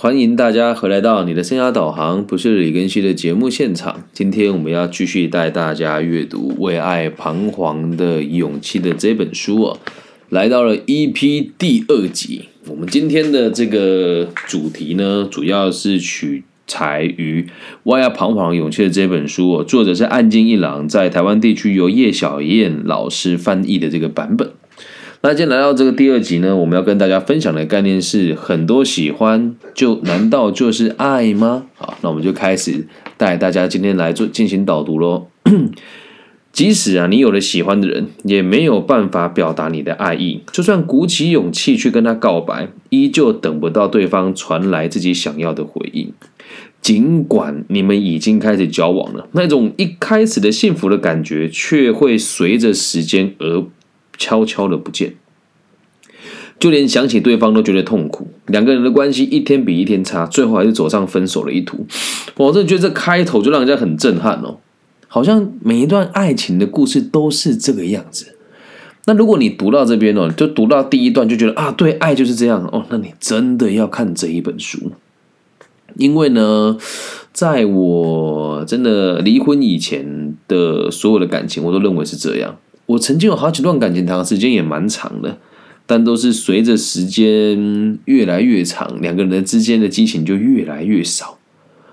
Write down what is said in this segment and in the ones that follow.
欢迎大家回来到你的生涯导航，不是李根熙的节目现场。今天我们要继续带大家阅读《为爱彷徨的勇气》的这本书哦，来到了 EP 第二集。我们今天的这个主题呢，主要是取材于《为爱彷徨勇气》的这本书哦，作者是岸见一郎，在台湾地区由叶小燕老师翻译的这个版本。那今天来到这个第二集呢，我们要跟大家分享的概念是：很多喜欢，就难道就是爱吗？好，那我们就开始带大家今天来做进行导读喽。即使啊，你有了喜欢的人，也没有办法表达你的爱意。就算鼓起勇气去跟他告白，依旧等不到对方传来自己想要的回应。尽管你们已经开始交往了，那种一开始的幸福的感觉，却会随着时间而。悄悄的不见，就连想起对方都觉得痛苦。两个人的关系一天比一天差，最后还是走上分手的一途。我真的觉得这开头就让人家很震撼哦，好像每一段爱情的故事都是这个样子。那如果你读到这边哦，就读到第一段就觉得啊，对，爱就是这样哦，那你真的要看这一本书，因为呢，在我真的离婚以前的所有的感情，我都认为是这样。我曾经有好几段感情，谈的时间也蛮长的，但都是随着时间越来越长，两个人之间的激情就越来越少。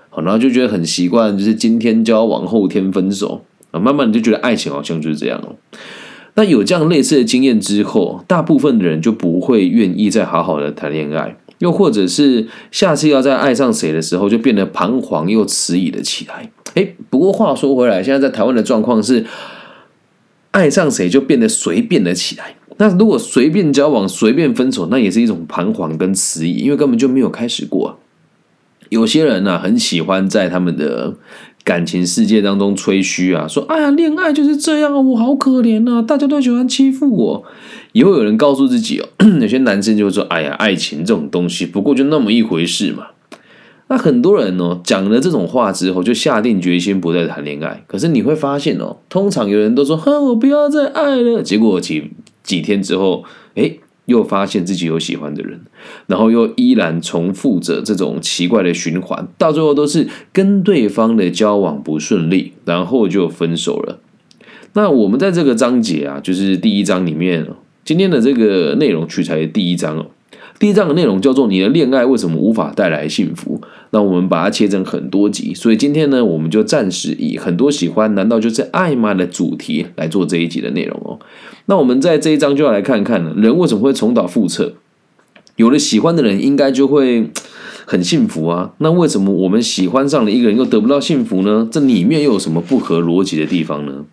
好，然后就觉得很习惯，就是今天交往，后天分手啊。慢慢你就觉得爱情好像就是这样了。那有这样类似的经验之后，大部分的人就不会愿意再好好的谈恋爱，又或者是下次要再爱上谁的时候，就变得彷徨又迟疑了起来。哎，不过话说回来，现在在台湾的状况是。爱上谁就变得随便了起来。那如果随便交往、随便分手，那也是一种彷徨跟迟疑，因为根本就没有开始过。有些人呢，很喜欢在他们的感情世界当中吹嘘啊，说：“哎呀，恋爱就是这样啊，我好可怜啊，大家都喜欢欺负我。”也会有人告诉自己哦，有些男生就说：“哎呀，爱情这种东西，不过就那么一回事嘛。”那很多人呢讲了这种话之后，就下定决心不再谈恋爱。可是你会发现哦，通常有人都说：“哼，我不要再爱了。”结果几几天之后，哎，又发现自己有喜欢的人，然后又依然重复着这种奇怪的循环，到最后都是跟对方的交往不顺利，然后就分手了。那我们在这个章节啊，就是第一章里面，今天的这个内容取材的第一章哦。第一章的内容叫做“你的恋爱为什么无法带来幸福”。那我们把它切成很多集，所以今天呢，我们就暂时以“很多喜欢难道就是爱吗”的主题来做这一集的内容哦。那我们在这一章就要来看看，人为什么会重蹈覆辙？有了喜欢的人，应该就会很幸福啊。那为什么我们喜欢上了一个人又得不到幸福呢？这里面又有什么不合逻辑的地方呢？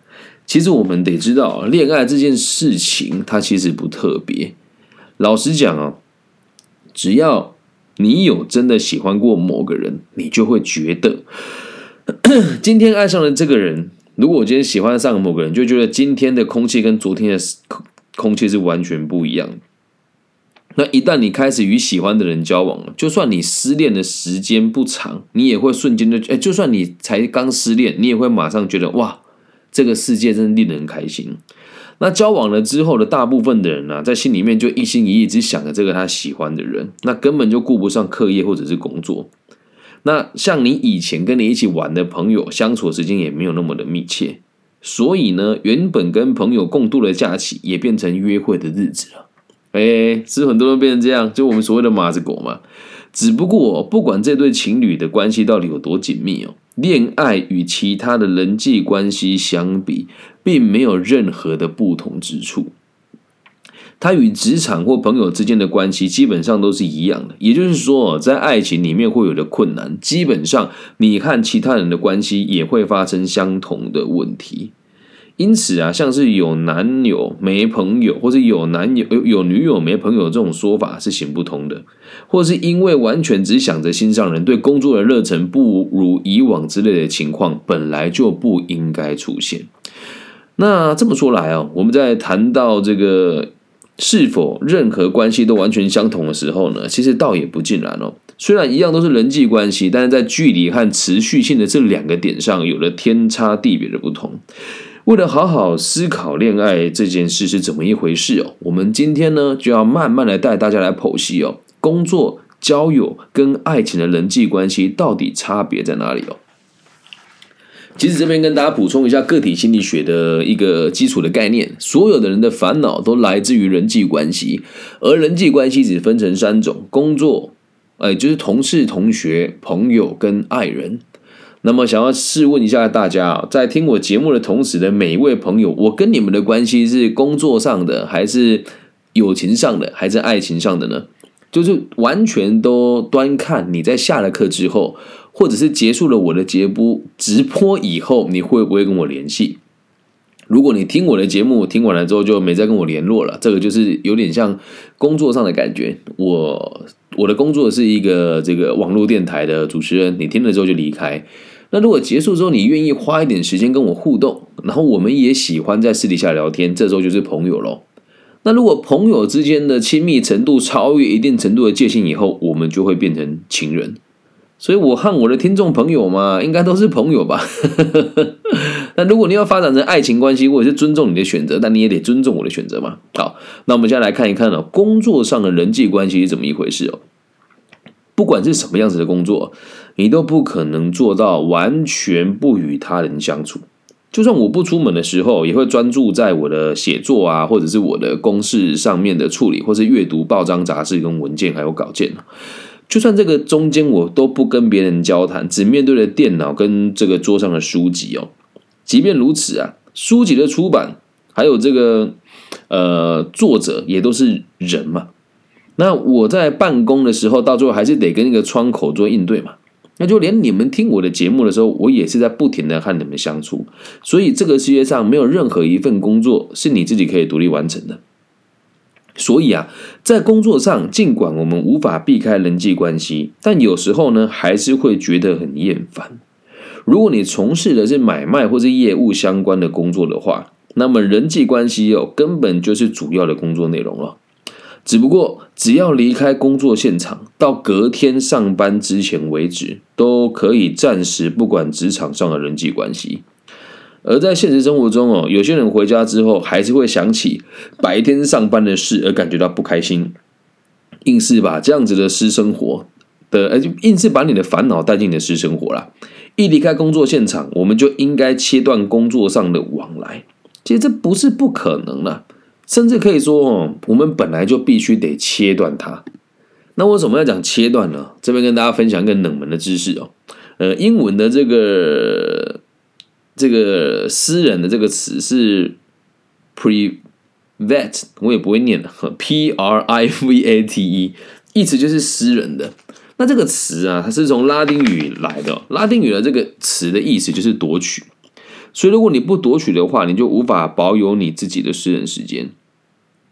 其实我们得知道，恋爱这件事情它其实不特别。老实讲啊。只要你有真的喜欢过某个人，你就会觉得 今天爱上了这个人。如果我今天喜欢上某个人，就觉得今天的空气跟昨天的空空气是完全不一样。那一旦你开始与喜欢的人交往了，就算你失恋的时间不长，你也会瞬间就哎，就算你才刚失恋，你也会马上觉得哇，这个世界真令人开心。那交往了之后的大部分的人呢，在心里面就一心一意只想着这个他喜欢的人，那根本就顾不上课业或者是工作。那像你以前跟你一起玩的朋友，相处时间也没有那么的密切，所以呢，原本跟朋友共度的假期也变成约会的日子了。哎，是很多人变成这样，就我们所谓的马子狗嘛。只不过不管这对情侣的关系到底有多紧密哦，恋爱与其他的人际关系相比。并没有任何的不同之处，他与职场或朋友之间的关系基本上都是一样的。也就是说，在爱情里面会有的困难，基本上你和其他人的关系也会发生相同的问题。因此啊，像是有男友没朋友，或者有男友有有女友没朋友这种说法是行不通的，或是因为完全只想着心上人，对工作的热忱不如以往之类的情况，本来就不应该出现。那这么说来啊，我们在谈到这个是否任何关系都完全相同的时候呢，其实倒也不尽然哦。虽然一样都是人际关系，但是在距离和持续性的这两个点上有了天差地别的不同。为了好好思考恋爱这件事是怎么一回事哦，我们今天呢就要慢慢的带大家来剖析哦，工作。交友跟爱情的人际关系到底差别在哪里哦？其实这边跟大家补充一下个体心理学的一个基础的概念，所有的人的烦恼都来自于人际关系，而人际关系只分成三种：工作，哎，就是同事、同学、朋友跟爱人。那么，想要试问一下大家，在听我节目的同时的每一位朋友，我跟你们的关系是工作上的，还是友情上的，还是爱情上的呢？就是完全都端看你在下了课之后。或者是结束了我的节目直播以后，你会不会跟我联系？如果你听我的节目听完了之后就没再跟我联络了，这个就是有点像工作上的感觉。我我的工作是一个这个网络电台的主持人，你听了之后就离开。那如果结束之后，你愿意花一点时间跟我互动，然后我们也喜欢在私底下聊天，这时候就是朋友喽。那如果朋友之间的亲密程度超越一定程度的界限以后，我们就会变成情人。所以，我和我的听众朋友嘛，应该都是朋友吧。那如果你要发展成爱情关系，我也是尊重你的选择，但你也得尊重我的选择嘛。好，那我们现在来看一看哦，工作上的人际关系是怎么一回事哦。不管是什么样子的工作，你都不可能做到完全不与他人相处。就算我不出门的时候，也会专注在我的写作啊，或者是我的公事上面的处理，或是阅读报章杂志跟文件还有稿件就算这个中间我都不跟别人交谈，只面对着电脑跟这个桌上的书籍哦。即便如此啊，书籍的出版还有这个呃作者也都是人嘛。那我在办公的时候，到最后还是得跟那个窗口做应对嘛。那就连你们听我的节目的时候，我也是在不停的和你们相处。所以这个世界上没有任何一份工作是你自己可以独立完成的。所以啊，在工作上，尽管我们无法避开人际关系，但有时候呢，还是会觉得很厌烦。如果你从事的是买卖或者业务相关的工作的话，那么人际关系哦，根本就是主要的工作内容了。只不过，只要离开工作现场，到隔天上班之前为止，都可以暂时不管职场上的人际关系。而在现实生活中哦，有些人回家之后还是会想起白天上班的事而感觉到不开心，硬是把这样子的私生活的，呃，硬是把你的烦恼带进你的私生活啦。一离开工作现场，我们就应该切断工作上的往来。其实这不是不可能了，甚至可以说哦，我们本来就必须得切断它。那为什么要讲切断呢？这边跟大家分享一个冷门的知识哦，呃，英文的这个。这个私人的这个词是 private，我也不会念的，p r i v a t e，意思就是私人的。那这个词啊，它是从拉丁语来的，拉丁语的这个词的意思就是夺取。所以如果你不夺取的话，你就无法保有你自己的私人时间。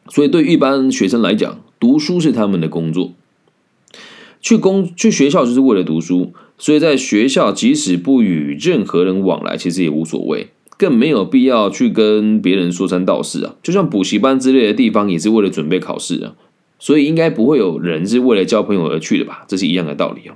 所以对一般学生来讲，读书是他们的工作，去工去学校就是为了读书。所以在学校，即使不与任何人往来，其实也无所谓，更没有必要去跟别人说三道四啊。就像补习班之类的地方，也是为了准备考试啊。所以应该不会有人是为了交朋友而去的吧？这是一样的道理哦。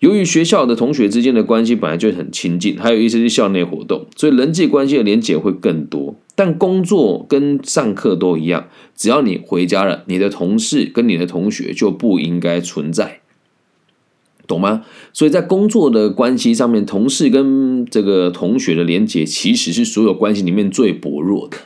由于学校的同学之间的关系本来就很亲近，还有一些是校内活动，所以人际关系的连结会更多。但工作跟上课都一样，只要你回家了，你的同事跟你的同学就不应该存在。懂吗？所以在工作的关系上面，同事跟这个同学的连结，其实是所有关系里面最薄弱的。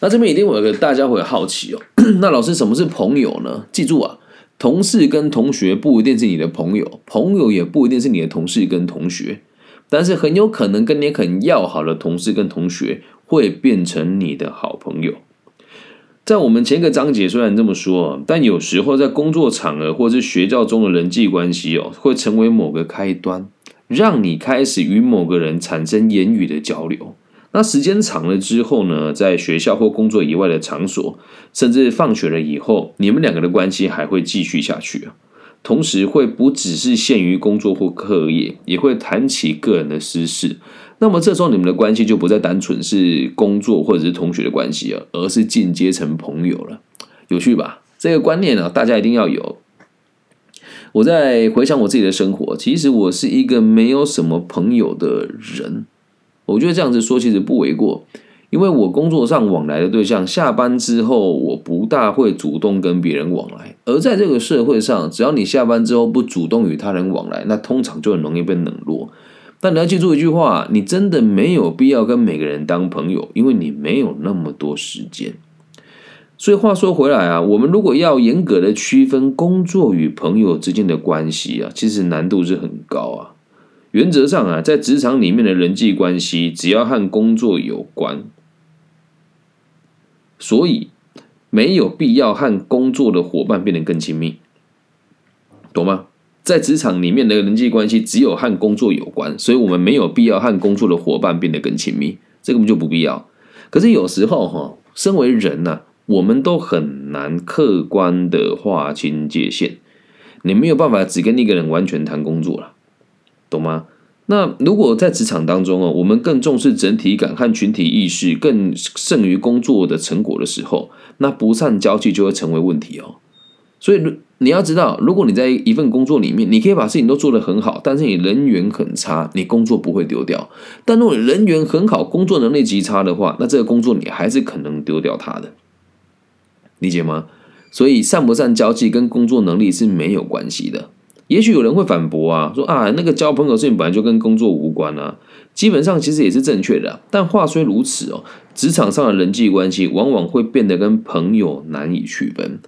那这边一定会有个大家会好奇哦，那老师什么是朋友呢？记住啊，同事跟同学不一定是你的朋友，朋友也不一定是你的同事跟同学，但是很有可能跟你很要好的同事跟同学会变成你的好朋友。在我们前一个章节虽然这么说，但有时候在工作场合或是学校中的人际关系哦，会成为某个开端，让你开始与某个人产生言语的交流。那时间长了之后呢，在学校或工作以外的场所，甚至放学了以后，你们两个的关系还会继续下去。同时会不只是限于工作或课业，也会谈起个人的私事。那么这时候你们的关系就不再单纯是工作或者是同学的关系了，而是进阶成朋友了，有趣吧？这个观念呢，大家一定要有。我在回想我自己的生活，其实我是一个没有什么朋友的人。我觉得这样子说其实不为过，因为我工作上往来的对象，下班之后我不大会主动跟别人往来。而在这个社会上，只要你下班之后不主动与他人往来，那通常就很容易被冷落。但你要记住一句话：你真的没有必要跟每个人当朋友，因为你没有那么多时间。所以话说回来啊，我们如果要严格的区分工作与朋友之间的关系啊，其实难度是很高啊。原则上啊，在职场里面的人际关系，只要和工作有关。所以没有必要和工作的伙伴变得更亲密，懂吗？在职场里面的人际关系只有和工作有关，所以我们没有必要和工作的伙伴变得更亲密，这个就不必要。可是有时候哈，身为人呐，我们都很难客观的划清界限，你没有办法只跟一个人完全谈工作了，懂吗？那如果在职场当中哦，我们更重视整体感和群体意识，更胜于工作的成果的时候，那不善交际就会成为问题哦。所以你要知道，如果你在一份工作里面，你可以把事情都做得很好，但是你人缘很差，你工作不会丢掉；但如果你人缘很好，工作能力极差的话，那这个工作你还是可能丢掉它的，理解吗？所以善不善交际跟工作能力是没有关系的。也许有人会反驳啊，说啊，那个交朋友事情本来就跟工作无关啊。基本上其实也是正确的，但话虽如此哦，职场上的人际关系往往会变得跟朋友难以区分。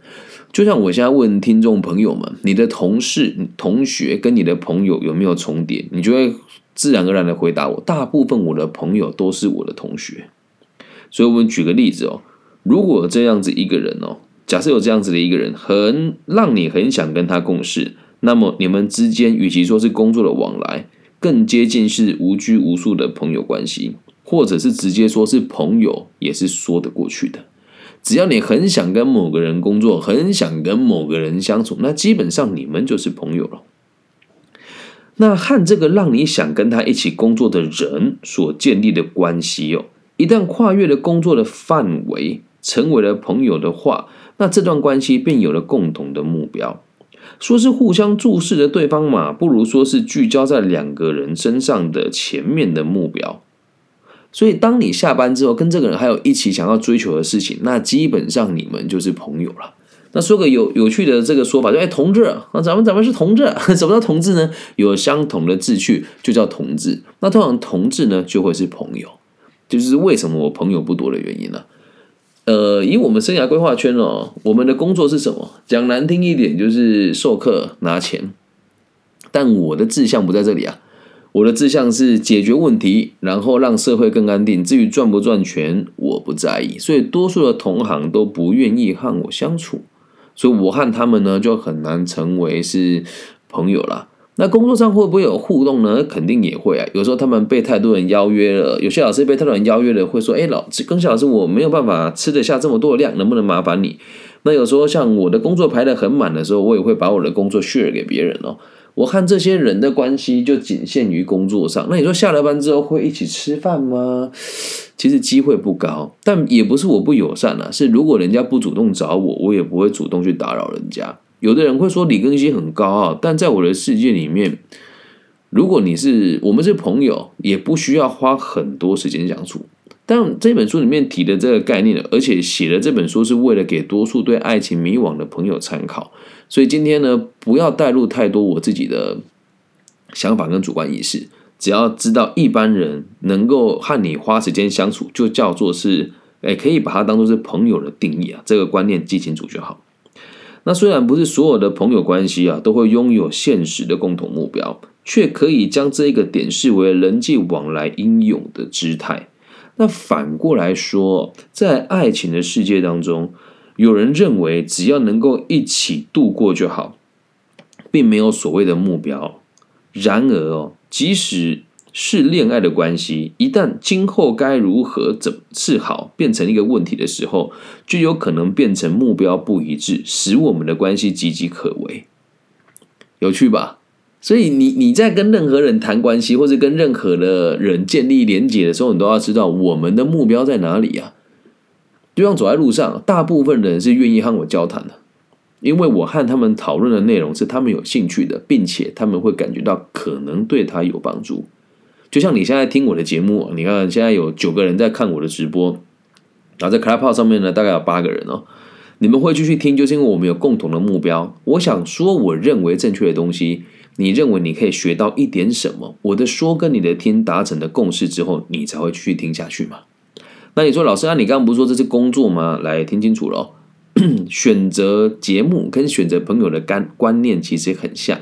就像我现在问听众朋友们，你的同事、同学跟你的朋友有没有重叠？你就会自然而然的回答我，大部分我的朋友都是我的同学。所以我们举个例子哦，如果这样子一个人哦，假设有这样子的一个人，很让你很想跟他共事。那么你们之间与其说是工作的往来，更接近是无拘无束的朋友关系，或者是直接说是朋友，也是说得过去的。只要你很想跟某个人工作，很想跟某个人相处，那基本上你们就是朋友了。那和这个让你想跟他一起工作的人所建立的关系哦，一旦跨越了工作的范围，成为了朋友的话，那这段关系便有了共同的目标。说是互相注视着对方嘛，不如说是聚焦在两个人身上的前面的目标。所以，当你下班之后跟这个人还有一起想要追求的事情，那基本上你们就是朋友了。那说个有有趣的这个说法，就哎，同志啊，咱们咱们是同志，什么叫同志呢？有相同的志趣就叫同志。那通常同志呢就会是朋友，就是为什么我朋友不多的原因呢？呃，以我们生涯规划圈哦，我们的工作是什么？讲难听一点，就是授课拿钱。但我的志向不在这里啊，我的志向是解决问题，然后让社会更安定。至于赚不赚钱，我不在意。所以多数的同行都不愿意和我相处，所以我和他们呢就很难成为是朋友了。那工作上会不会有互动呢？肯定也会啊。有时候他们被太多人邀约了，有些老师被太多人邀约了，会说：“哎，老师，庚小老师，我没有办法吃得下这么多的量，能不能麻烦你？”那有时候像我的工作排得很满的时候，我也会把我的工作 share 给别人哦。我和这些人的关系就仅限于工作上。那你说下了班之后会一起吃饭吗？其实机会不高，但也不是我不友善啊，是如果人家不主动找我，我也不会主动去打扰人家。有的人会说李根熙很高傲，但在我的世界里面，如果你是我们是朋友，也不需要花很多时间相处。但这本书里面提的这个概念，而且写的这本书是为了给多数对爱情迷惘的朋友参考。所以今天呢，不要带入太多我自己的想法跟主观意识，只要知道一般人能够和你花时间相处，就叫做是，哎，可以把它当做是朋友的定义啊。这个观念记清楚就好。那虽然不是所有的朋友关系啊都会拥有现实的共同目标，却可以将这一个点视为人际往来应有的姿态。那反过来说，在爱情的世界当中，有人认为只要能够一起度过就好，并没有所谓的目标。然而哦，即使是恋爱的关系，一旦今后该如何怎是好变成一个问题的时候，就有可能变成目标不一致，使我们的关系岌岌可危。有趣吧？所以你你在跟任何人谈关系，或者跟任何的人建立连结的时候，你都要知道我们的目标在哪里啊？就像走在路上，大部分人是愿意和我交谈的，因为我和他们讨论的内容是他们有兴趣的，并且他们会感觉到可能对他有帮助。就像你现在听我的节目，你看现在有九个人在看我的直播，然后在 Clubhouse 上面呢，大概有八个人哦。你们会继续听，就是因为我们有共同的目标。我想说，我认为正确的东西，你认为你可以学到一点什么？我的说跟你的听达成的共识之后，你才会继续听下去嘛？那你说，老师啊，你刚刚不是说这是工作吗？来听清楚了，选择节目跟选择朋友的观观念其实很像。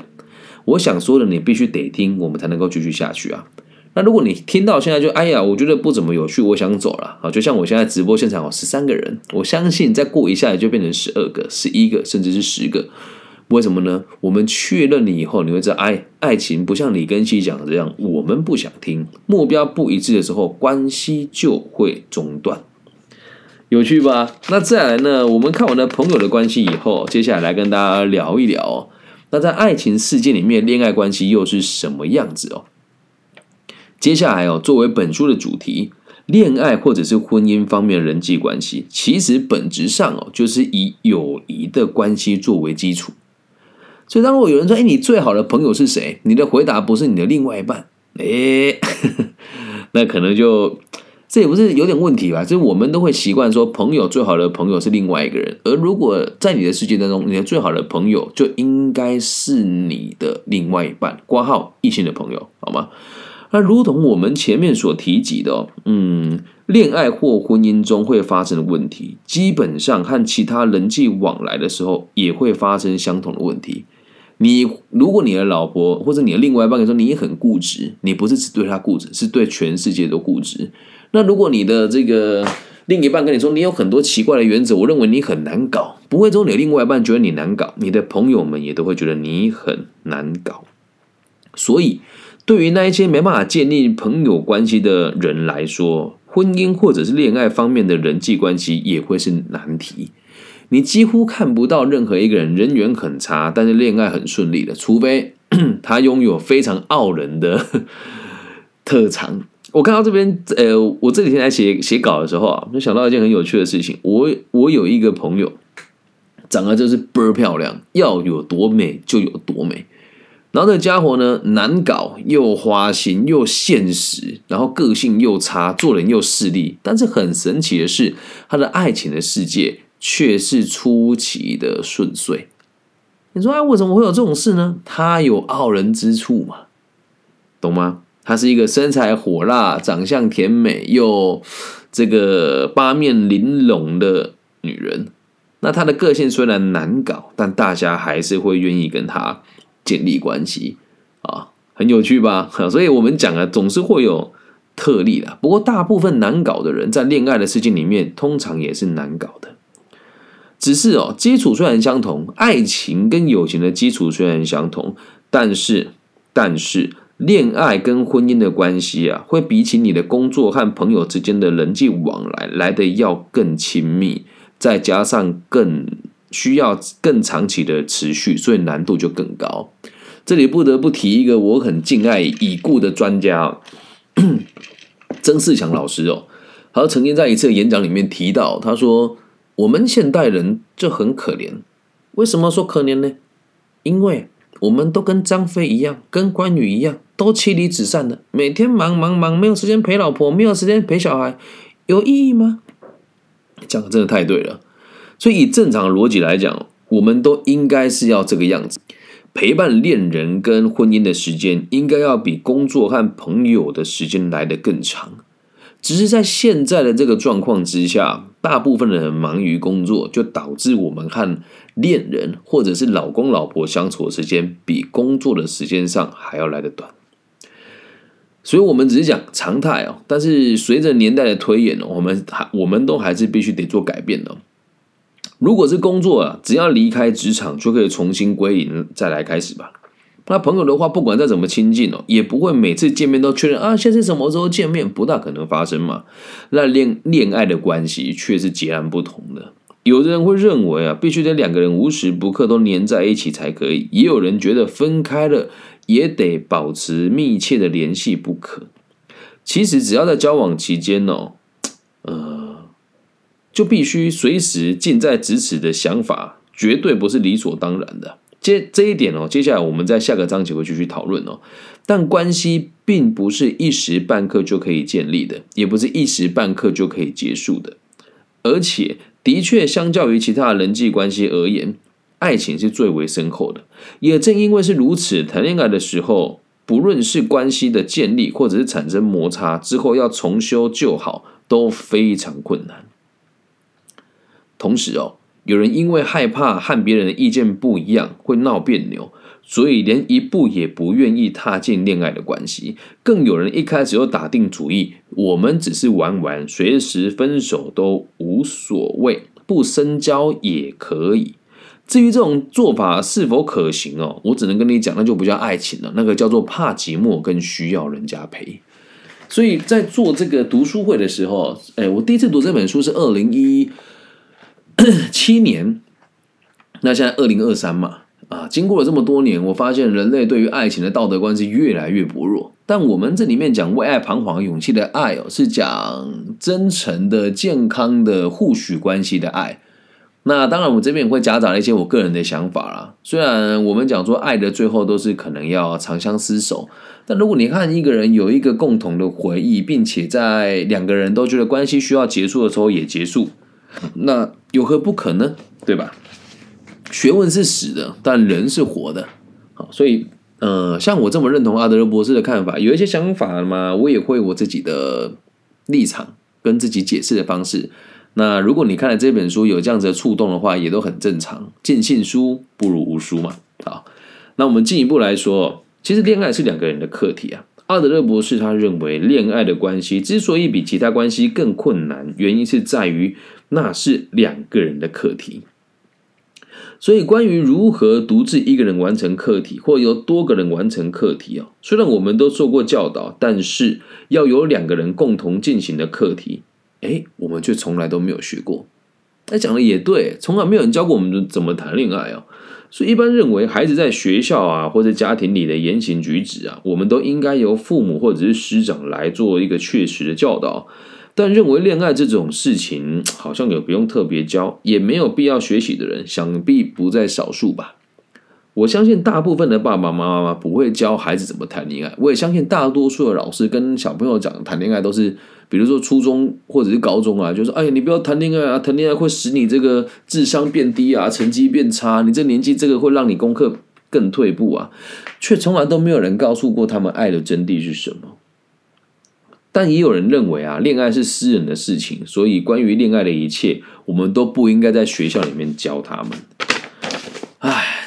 我想说的，你必须得听，我们才能够继续下去啊。那如果你听到现在就哎呀，我觉得不怎么有趣，我想走了啊！就像我现在直播现场有十三个人，我相信再过一下也就变成十二个、十一个，甚至是十个。为什么呢？我们确认你以后，你会知道，哎，爱情不像李根熙讲的这样，我们不想听，目标不一致的时候，关系就会中断。有趣吧？那再来呢？我们看完了朋友的关系以后，接下来来跟大家聊一聊哦，那在爱情世界里面，恋爱关系又是什么样子哦？接下来哦，作为本书的主题，恋爱或者是婚姻方面的人际关系，其实本质上哦，就是以友谊的关系作为基础。所以，当如果有人说：“哎，你最好的朋友是谁？”你的回答不是你的另外一半，哎，那可能就这也不是有点问题吧？就是我们都会习惯说，朋友最好的朋友是另外一个人。而如果在你的世界当中，你的最好的朋友就应该是你的另外一半，挂号异性的朋友，好吗？那如同我们前面所提及的，嗯，恋爱或婚姻中会发生的问题，基本上和其他人际往来的时候也会发生相同的问题。你如果你的老婆或者你的另外一半跟你说你很固执，你不是只对他固执，是对全世界都固执。那如果你的这个另一半跟你说你有很多奇怪的原则，我认为你很难搞，不会说你的另外一半觉得你难搞，你的朋友们也都会觉得你很难搞，所以。对于那一些没办法建立朋友关系的人来说，婚姻或者是恋爱方面的人际关系也会是难题。你几乎看不到任何一个人人缘很差，但是恋爱很顺利的，除非 他拥有非常傲人的 特长。我看到这边，呃，我这几天来写写稿的时候啊，就想到一件很有趣的事情。我我有一个朋友，长得就是倍儿漂亮，要有多美就有多美。然后这家伙呢，难搞又花心又现实，然后个性又差，做人又势利。但是很神奇的是，他的爱情的世界却是出奇的顺遂。你说，哎，为什么会有这种事呢？他有傲人之处嘛，懂吗？她是一个身材火辣、长相甜美又这个八面玲珑的女人。那她的个性虽然难搞，但大家还是会愿意跟她。建立关系啊，很有趣吧？所以我们讲啊，总是会有特例的。不过，大部分难搞的人在恋爱的事情里面，通常也是难搞的。只是哦，基础虽然相同，爱情跟友情的基础虽然相同，但是，但是恋爱跟婚姻的关系啊，会比起你的工作和朋友之间的人际往来来的要更亲密，再加上更。需要更长期的持续，所以难度就更高。这里不得不提一个我很敬爱已故的专家 曾仕强老师哦，他曾经在一次演讲里面提到，他说：“我们现代人就很可怜，为什么说可怜呢？因为我们都跟张飞一样，跟关羽一样，都妻离子散的，每天忙忙忙，没有时间陪老婆，没有时间陪小孩，有意义吗？”讲的真的太对了。所以，以正常逻辑来讲，我们都应该是要这个样子，陪伴恋人跟婚姻的时间，应该要比工作和朋友的时间来得更长。只是在现在的这个状况之下，大部分的人忙于工作，就导致我们和恋人或者是老公老婆相处的时间，比工作的时间上还要来得短。所以，我们只是讲常态哦，但是随着年代的推演，我们还我们都还是必须得做改变的。如果是工作啊，只要离开职场就可以重新归零，再来开始吧。那朋友的话，不管再怎么亲近哦，也不会每次见面都确认啊，下次什么时候见面，不大可能发生嘛。那恋恋爱的关系却是截然不同的。有的人会认为啊，必须得两个人无时不刻都黏在一起才可以；也有人觉得分开了也得保持密切的联系不可。其实只要在交往期间哦，呃。就必须随时近在咫尺的想法，绝对不是理所当然的。这这一点哦，接下来我们在下个章节会继续讨论哦。但关系并不是一时半刻就可以建立的，也不是一时半刻就可以结束的。而且，的确，相较于其他人际关系而言，爱情是最为深厚的。也正因为是如此，谈恋爱的时候，不论是关系的建立，或者是产生摩擦之后要重修旧好，都非常困难。同时哦，有人因为害怕和别人的意见不一样，会闹别扭。所以连一步也不愿意踏进恋爱的关系，更有人一开始就打定主意，我们只是玩玩，随时分手都无所谓，不深交也可以。至于这种做法是否可行哦，我只能跟你讲，那就不叫爱情了，那个叫做怕寂寞，跟需要人家陪。所以在做这个读书会的时候，哎，我第一次读这本书是二零一 七年，那现在二零二三嘛。啊，经过了这么多年，我发现人类对于爱情的道德观是越来越薄弱。但我们这里面讲为爱彷徨、勇气的爱哦，是讲真诚的、健康的、互许关系的爱。那当然，我这边也会夹杂了一些我个人的想法啦。虽然我们讲说爱的最后都是可能要长相厮守，但如果你看一个人有一个共同的回忆，并且在两个人都觉得关系需要结束的时候也结束，那有何不可呢？对吧？学问是死的，但人是活的。好，所以，呃，像我这么认同阿德勒博士的看法，有一些想法嘛，我也会我自己的立场跟自己解释的方式。那如果你看了这本书有这样子的触动的话，也都很正常。尽信书不如无书嘛。好，那我们进一步来说，其实恋爱是两个人的课题啊。阿德勒博士他认为，恋爱的关系之所以比其他关系更困难，原因是在于那是两个人的课题。所以，关于如何独自一个人完成课题，或由多个人完成课题啊，虽然我们都受过教导，但是要有两个人共同进行的课题，哎，我们却从来都没有学过。他，讲的也对，从来没有人教过我们怎么谈恋爱啊。所以，一般认为，孩子在学校啊，或者家庭里的言行举止啊，我们都应该由父母或者是师长来做一个确实的教导。但认为恋爱这种事情好像也不用特别教，也没有必要学习的人，想必不在少数吧。我相信大部分的爸爸妈妈不会教孩子怎么谈恋爱。我也相信大多数的老师跟小朋友讲谈恋爱都是，比如说初中或者是高中啊，就说：“哎呀，你不要谈恋爱啊，谈恋爱会使你这个智商变低啊，成绩变差，你这年纪这个会让你功课更退步啊。”却从来都没有人告诉过他们爱的真谛是什么。但也有人认为啊，恋爱是私人的事情，所以关于恋爱的一切，我们都不应该在学校里面教他们。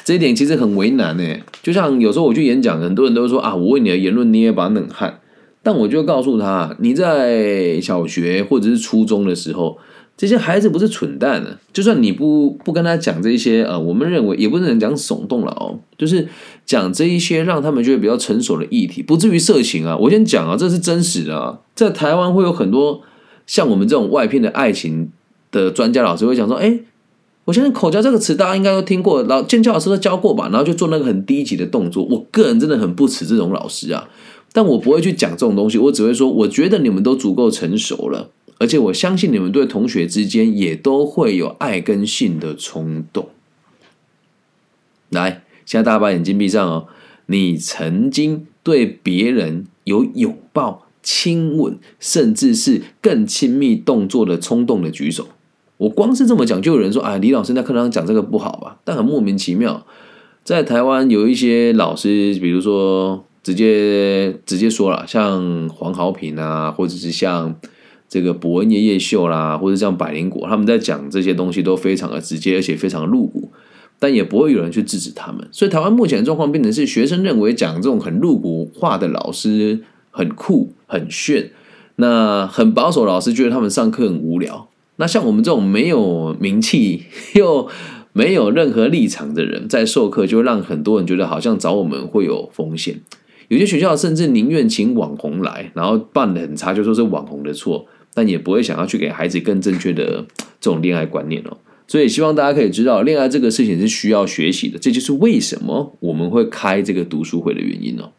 这一点其实很为难呢。就像有时候我去演讲，很多人都说啊，我为你的言论捏一把冷汗。但我就告诉他，你在小学或者是初中的时候。这些孩子不是蠢蛋呢，就算你不不跟他讲这些呃，我们认为也不能讲耸动了哦，就是讲这一些让他们觉得比较成熟的议题，不至于色情啊。我先讲啊，这是真实的啊，在台湾会有很多像我们这种外片的爱情的专家老师会讲说，哎，我相信口交这个词大家应该都听过，老剑桥老师都教过吧，然后就做那个很低级的动作。我个人真的很不耻这种老师啊，但我不会去讲这种东西，我只会说，我觉得你们都足够成熟了。而且我相信你们对同学之间也都会有爱跟性的冲动。来，现在大家把眼睛闭上哦。你曾经对别人有拥抱、亲吻，甚至是更亲密动作的冲动的举手。我光是这么讲，就有人说：“啊，李老师在课堂上讲这个不好吧？”但很莫名其妙，在台湾有一些老师，比如说直接直接说了，像黄豪平啊，或者是像。这个伯恩夜夜秀啦，或者像百灵果，他们在讲这些东西都非常的直接，而且非常露骨，但也不会有人去制止他们。所以台湾目前的状况变成是，学生认为讲这种很露骨话的老师很酷很炫，那很保守老师觉得他们上课很无聊。那像我们这种没有名气 又没有任何立场的人，在授课就让很多人觉得好像找我们会有风险。有些学校甚至宁愿请网红来，然后办的很差，就说是网红的错。但也不会想要去给孩子更正确的这种恋爱观念哦，所以希望大家可以知道，恋爱这个事情是需要学习的，这就是为什么我们会开这个读书会的原因哦。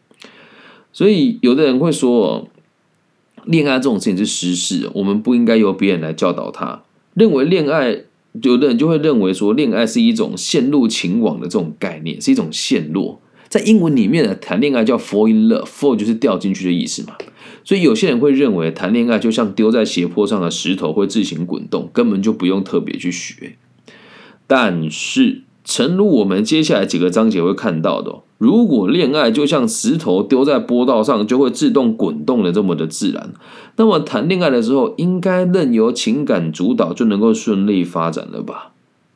所以有的人会说，恋爱这种事情是私事，我们不应该由别人来教导他。认为恋爱，有的人就会认为说，恋爱是一种陷入情网的这种概念，是一种陷落。在英文里面呢，谈恋爱叫 fall in love，fall 就是掉进去的意思嘛。所以有些人会认为谈恋爱就像丢在斜坡上的石头会自行滚动，根本就不用特别去学。但是，诚如我们接下来几个章节会看到的，如果恋爱就像石头丢在波道上就会自动滚动的这么的自然，那么谈恋爱的时候应该任由情感主导就能够顺利发展了吧？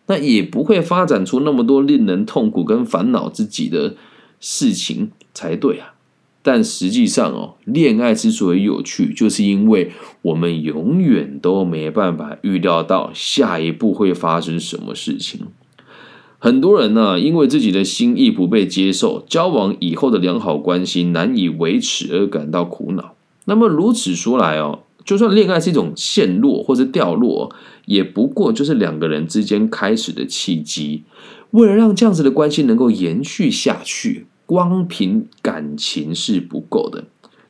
那也不会发展出那么多令人痛苦跟烦恼自己的事情才对啊！但实际上哦，恋爱之所以有趣，就是因为我们永远都没办法预料到下一步会发生什么事情。很多人呢，因为自己的心意不被接受，交往以后的良好关系难以维持而感到苦恼。那么如此说来哦，就算恋爱是一种陷落或者掉落，也不过就是两个人之间开始的契机。为了让这样子的关系能够延续下去。光凭感情是不够的，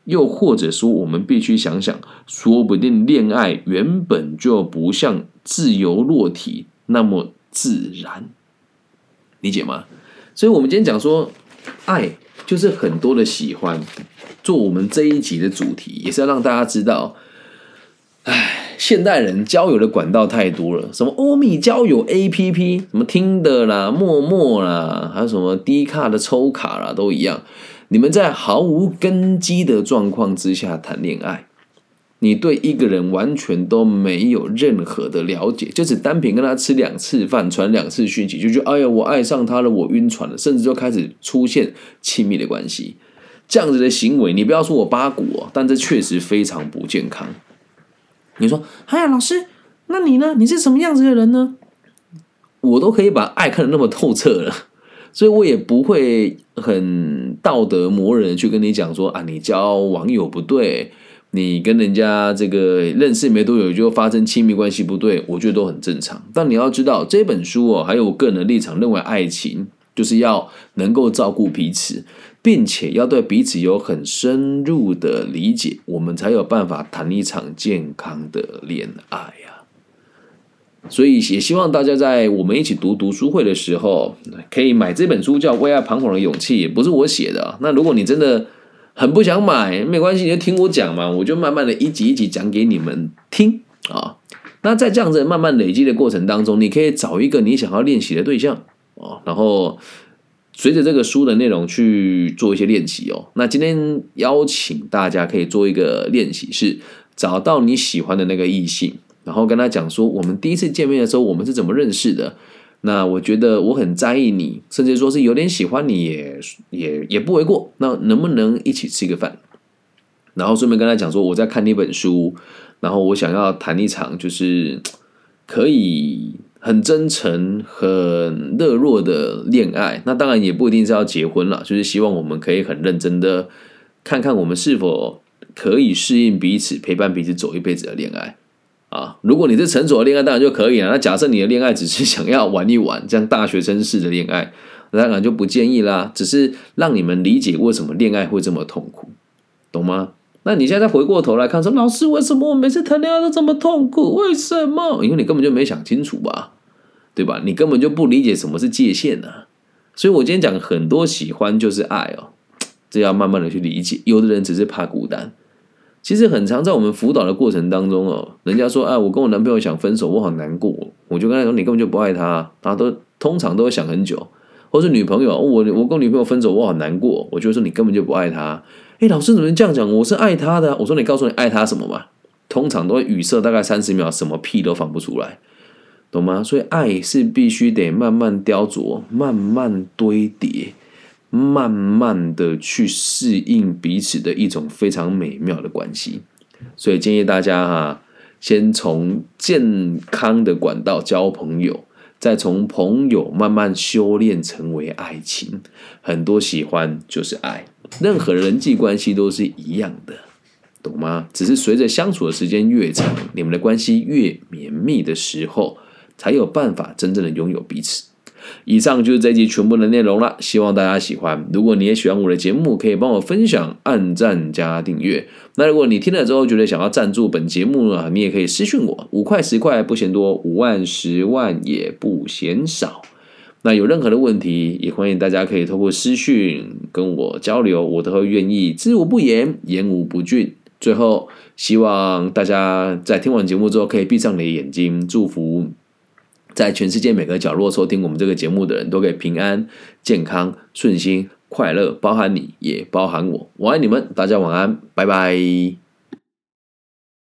又或者说，我们必须想想，说不定恋爱原本就不像自由落体那么自然，理解吗？所以，我们今天讲说，爱就是很多的喜欢，做我们这一集的主题，也是要让大家知道，唉。现代人交友的管道太多了，什么欧米交友 APP，什么听的啦、陌陌啦，还有什么低卡的抽卡啦，都一样。你们在毫无根基的状况之下谈恋爱，你对一个人完全都没有任何的了解，就只单凭跟他吃两次饭、传两次讯息，就觉得哎呀，我爱上他了，我晕船了，甚至就开始出现亲密的关系。这样子的行为，你不要说我八股哦，但这确实非常不健康。你说：“哎呀，老师，那你呢？你是什么样子的人呢？”我都可以把爱看得那么透彻了，所以我也不会很道德磨人去跟你讲说啊，你交网友不对，你跟人家这个认识没多久就发生亲密关系不对，我觉得都很正常。但你要知道，这本书哦，还有我个人的立场，认为爱情就是要能够照顾彼此。并且要对彼此有很深入的理解，我们才有办法谈一场健康的恋爱呀。所以也希望大家在我们一起读读书会的时候，可以买这本书，叫《为爱彷徨的勇气》，不是我写的。那如果你真的很不想买，没关系，你就听我讲嘛，我就慢慢的一集一集讲给你们听啊。那在这样子慢慢累积的过程当中，你可以找一个你想要练习的对象啊，然后。随着这个书的内容去做一些练习哦。那今天邀请大家可以做一个练习，是找到你喜欢的那个异性，然后跟他讲说，我们第一次见面的时候我们是怎么认识的。那我觉得我很在意你，甚至说是有点喜欢你，也也也不为过。那能不能一起吃个饭？然后顺便跟他讲说，我在看那本书，然后我想要谈一场就是可以。很真诚、很热络的恋爱，那当然也不一定是要结婚了，就是希望我们可以很认真的看看我们是否可以适应彼此、陪伴彼此走一辈子的恋爱啊。如果你是成熟的恋爱，当然就可以了。那假设你的恋爱只是想要玩一玩，这样大学生式的恋爱，当然就不建议啦。只是让你们理解为什么恋爱会这么痛苦，懂吗？那你现在再回过头来看，说老师为什么我每次谈恋爱都这么痛苦？为什么？因为你根本就没想清楚吧，对吧？你根本就不理解什么是界限呢。所以我今天讲很多喜欢就是爱哦，这要慢慢的去理解。有的人只是怕孤单，其实很常在我们辅导的过程当中哦，人家说哎，我跟我男朋友想分手，我好难过，我就跟他说你根本就不爱他，他都通常都会想很久，或是女朋友，我我跟女朋友分手，我好难过，我就说你根本就不爱他。哎，老师怎么这样讲？我是爱他的。我说你告诉你爱他什么嘛？通常都会语塞大概三十秒，什么屁都放不出来，懂吗？所以爱是必须得慢慢雕琢、慢慢堆叠、慢慢的去适应彼此的一种非常美妙的关系。所以建议大家哈，先从健康的管道交朋友。再从朋友慢慢修炼成为爱情，很多喜欢就是爱，任何人际关系都是一样的，懂吗？只是随着相处的时间越长，你们的关系越绵密的时候，才有办法真正的拥有彼此。以上就是这集全部的内容了，希望大家喜欢。如果你也喜欢我的节目，可以帮我分享、按赞加订阅。那如果你听了之后觉得想要赞助本节目呢，你也可以私讯我，五块十块不嫌多，五万十万也不嫌少。那有任何的问题，也欢迎大家可以透过私讯跟我交流，我都会愿意知无不言，言无不尽。最后，希望大家在听完节目之后，可以闭上你的眼睛，祝福在全世界每个角落收听我们这个节目的人都可以平安、健康、顺心、快乐，包含你也包含我，我爱你们，大家晚安，拜拜。